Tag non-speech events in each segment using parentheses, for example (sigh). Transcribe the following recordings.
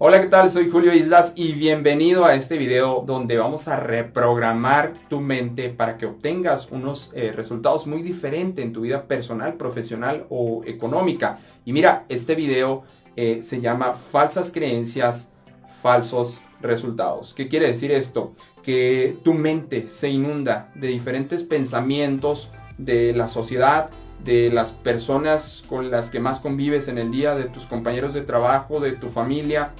Hola, ¿qué tal? Soy Julio Islas y bienvenido a este video donde vamos a reprogramar tu mente para que obtengas unos eh, resultados muy diferentes en tu vida personal, profesional o económica. Y mira, este video eh, se llama Falsas creencias, falsos resultados. ¿Qué quiere decir esto? Que tu mente se inunda de diferentes pensamientos de la sociedad, de las personas con las que más convives en el día, de tus compañeros de trabajo, de tu familia,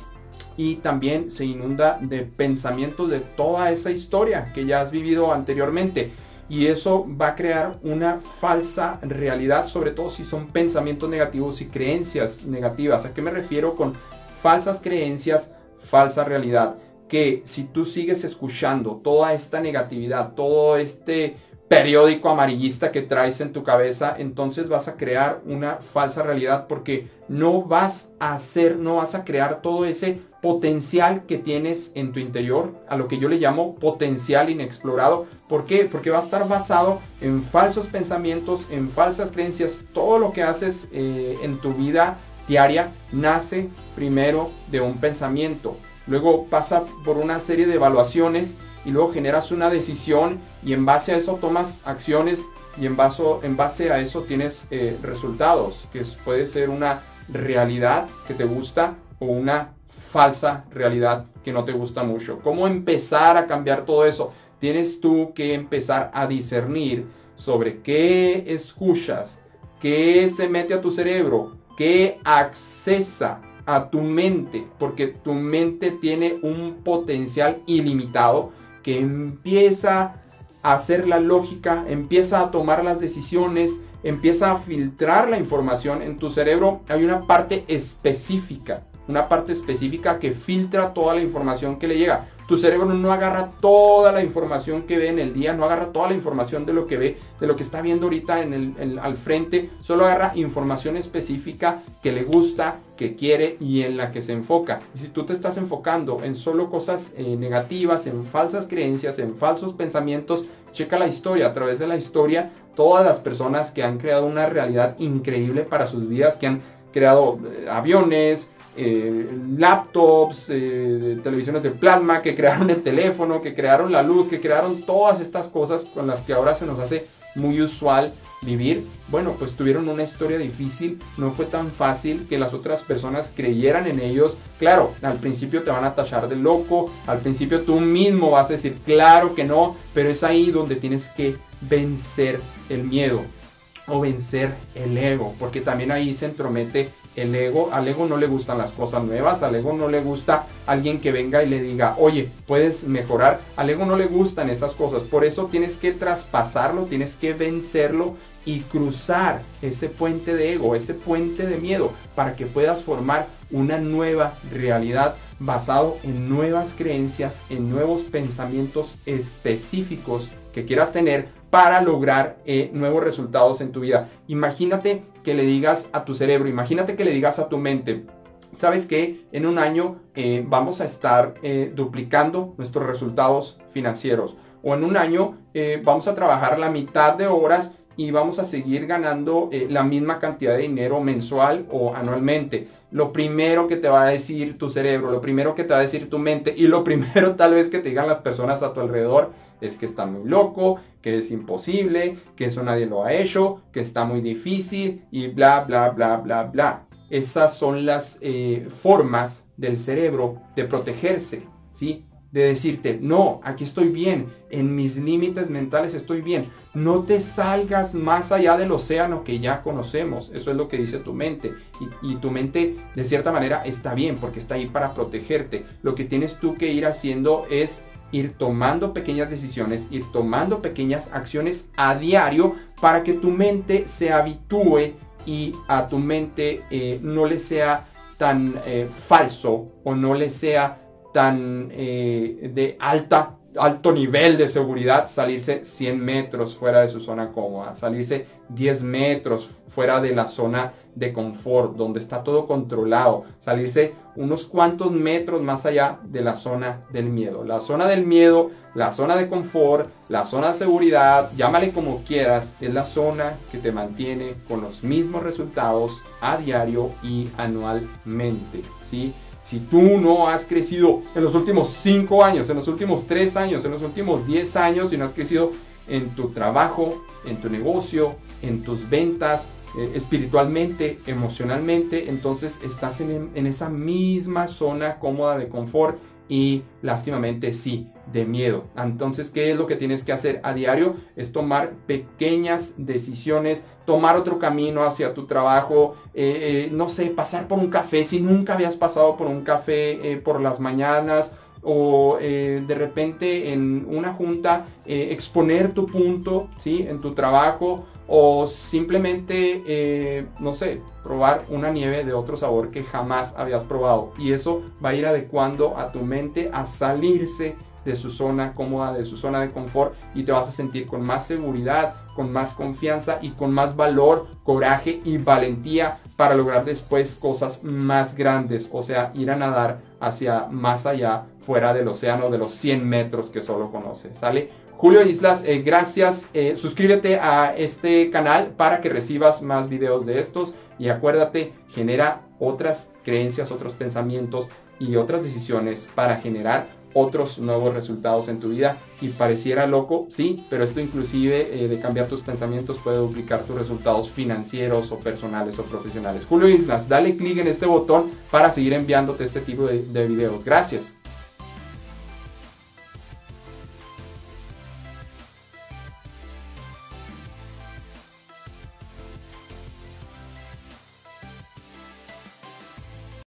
y también se inunda de pensamientos de toda esa historia que ya has vivido anteriormente. Y eso va a crear una falsa realidad, sobre todo si son pensamientos negativos y creencias negativas. ¿A qué me refiero con falsas creencias, falsa realidad? Que si tú sigues escuchando toda esta negatividad, todo este periódico amarillista que traes en tu cabeza, entonces vas a crear una falsa realidad porque no vas a hacer, no vas a crear todo ese potencial que tienes en tu interior, a lo que yo le llamo potencial inexplorado. ¿Por qué? Porque va a estar basado en falsos pensamientos, en falsas creencias. Todo lo que haces eh, en tu vida diaria nace primero de un pensamiento. Luego pasa por una serie de evaluaciones y luego generas una decisión y en base a eso tomas acciones y en base, en base a eso tienes eh, resultados, que puede ser una realidad que te gusta o una falsa realidad que no te gusta mucho. ¿Cómo empezar a cambiar todo eso? Tienes tú que empezar a discernir sobre qué escuchas, qué se mete a tu cerebro, qué accesa a tu mente, porque tu mente tiene un potencial ilimitado que empieza a hacer la lógica, empieza a tomar las decisiones, empieza a filtrar la información en tu cerebro. Hay una parte específica una parte específica que filtra toda la información que le llega. Tu cerebro no agarra toda la información que ve en el día, no agarra toda la información de lo que ve, de lo que está viendo ahorita en el, al frente, solo agarra información específica que le gusta, que quiere y en la que se enfoca. Si tú te estás enfocando en solo cosas eh, negativas, en falsas creencias, en falsos pensamientos, checa la historia. A través de la historia, todas las personas que han creado una realidad increíble para sus vidas, que han creado eh, aviones, eh, laptops, televisiones de plasma, que crearon el teléfono, que crearon la luz, que crearon todas estas cosas con las que ahora se nos hace muy usual vivir. Bueno, pues tuvieron una historia difícil, no fue tan fácil que las otras personas creyeran en ellos. Claro, al principio te van a tachar de loco, al principio tú mismo vas a decir, claro que no, pero es ahí donde tienes que vencer el miedo o vencer el ego, porque también ahí se entromete el ego, al ego no le gustan las cosas nuevas, al ego no le gusta alguien que venga y le diga, oye, puedes mejorar, al ego no le gustan esas cosas, por eso tienes que traspasarlo, tienes que vencerlo y cruzar ese puente de ego, ese puente de miedo, para que puedas formar una nueva realidad basado en nuevas creencias, en nuevos pensamientos específicos que quieras tener para lograr eh, nuevos resultados en tu vida. Imagínate que le digas a tu cerebro, imagínate que le digas a tu mente, sabes que en un año eh, vamos a estar eh, duplicando nuestros resultados financieros o en un año vamos a trabajar la mitad de horas y vamos a seguir ganando la misma cantidad de dinero mensual o anualmente. Lo primero que te va a decir tu cerebro, lo primero que te va a decir tu mente y lo (laughs) primero tal vez que te digan las personas a tu alrededor es que está muy loco, que es imposible, que eso nadie lo ha hecho, que está muy difícil y bla, bla, bla, bla, bla. Esas son las eh, formas del cerebro de protegerse, ¿sí? De decirte, no, aquí estoy bien, en mis límites mentales estoy bien. No te salgas más allá del océano que ya conocemos. Eso es lo que dice tu mente. Y, y tu mente, de cierta manera, está bien porque está ahí para protegerte. Lo que tienes tú que ir haciendo es ir tomando pequeñas decisiones, ir tomando pequeñas acciones a diario para que tu mente se habitúe y a tu mente eh, no le sea tan eh, falso o no le sea tan eh, de alta alto nivel de seguridad salirse 100 metros fuera de su zona cómoda, salirse 10 metros fuera de la zona de confort, donde está todo controlado, salirse unos cuantos metros más allá de la zona del miedo. La zona del miedo, la zona de confort, la zona de seguridad, llámale como quieras, es la zona que te mantiene con los mismos resultados a diario y anualmente, ¿sí? Si tú no has crecido en los últimos 5 años, en los últimos 3 años, en los últimos 10 años, si no has crecido en tu trabajo, en tu negocio, en tus ventas, eh, espiritualmente, emocionalmente, entonces estás en, en esa misma zona cómoda de confort y lástimamente sí, de miedo. Entonces, ¿qué es lo que tienes que hacer a diario? Es tomar pequeñas decisiones, tomar otro camino hacia tu trabajo, eh, eh, no sé, pasar por un café si nunca habías pasado por un café eh, por las mañanas o de repente en una junta exponer tu punto, ¿sí? En tu trabajo o simplemente, no sé, probar una nieve de otro sabor que jamás habías probado. Y eso va a ir adecuando a tu mente a salirse de su zona cómoda, de su zona de confort y te vas a sentir con más seguridad, con más confianza y con más valor, coraje y valentía para lograr después cosas más grandes, o sea, ir a nadar hacia más allá, fuera del océano de los 100 metros que solo conoces, ¿sale? Julio Islas, eh, gracias. Eh, suscríbete a este canal para que recibas más videos de estos. Y acuérdate, genera otras creencias, otros pensamientos y otras decisiones para generar otros nuevos resultados en tu vida. Y pareciera loco, sí, pero esto inclusive eh, de cambiar tus pensamientos puede duplicar tus resultados financieros o personales o profesionales. Julio Islas, dale clic en este botón para seguir enviándote este tipo de videos. Gracias.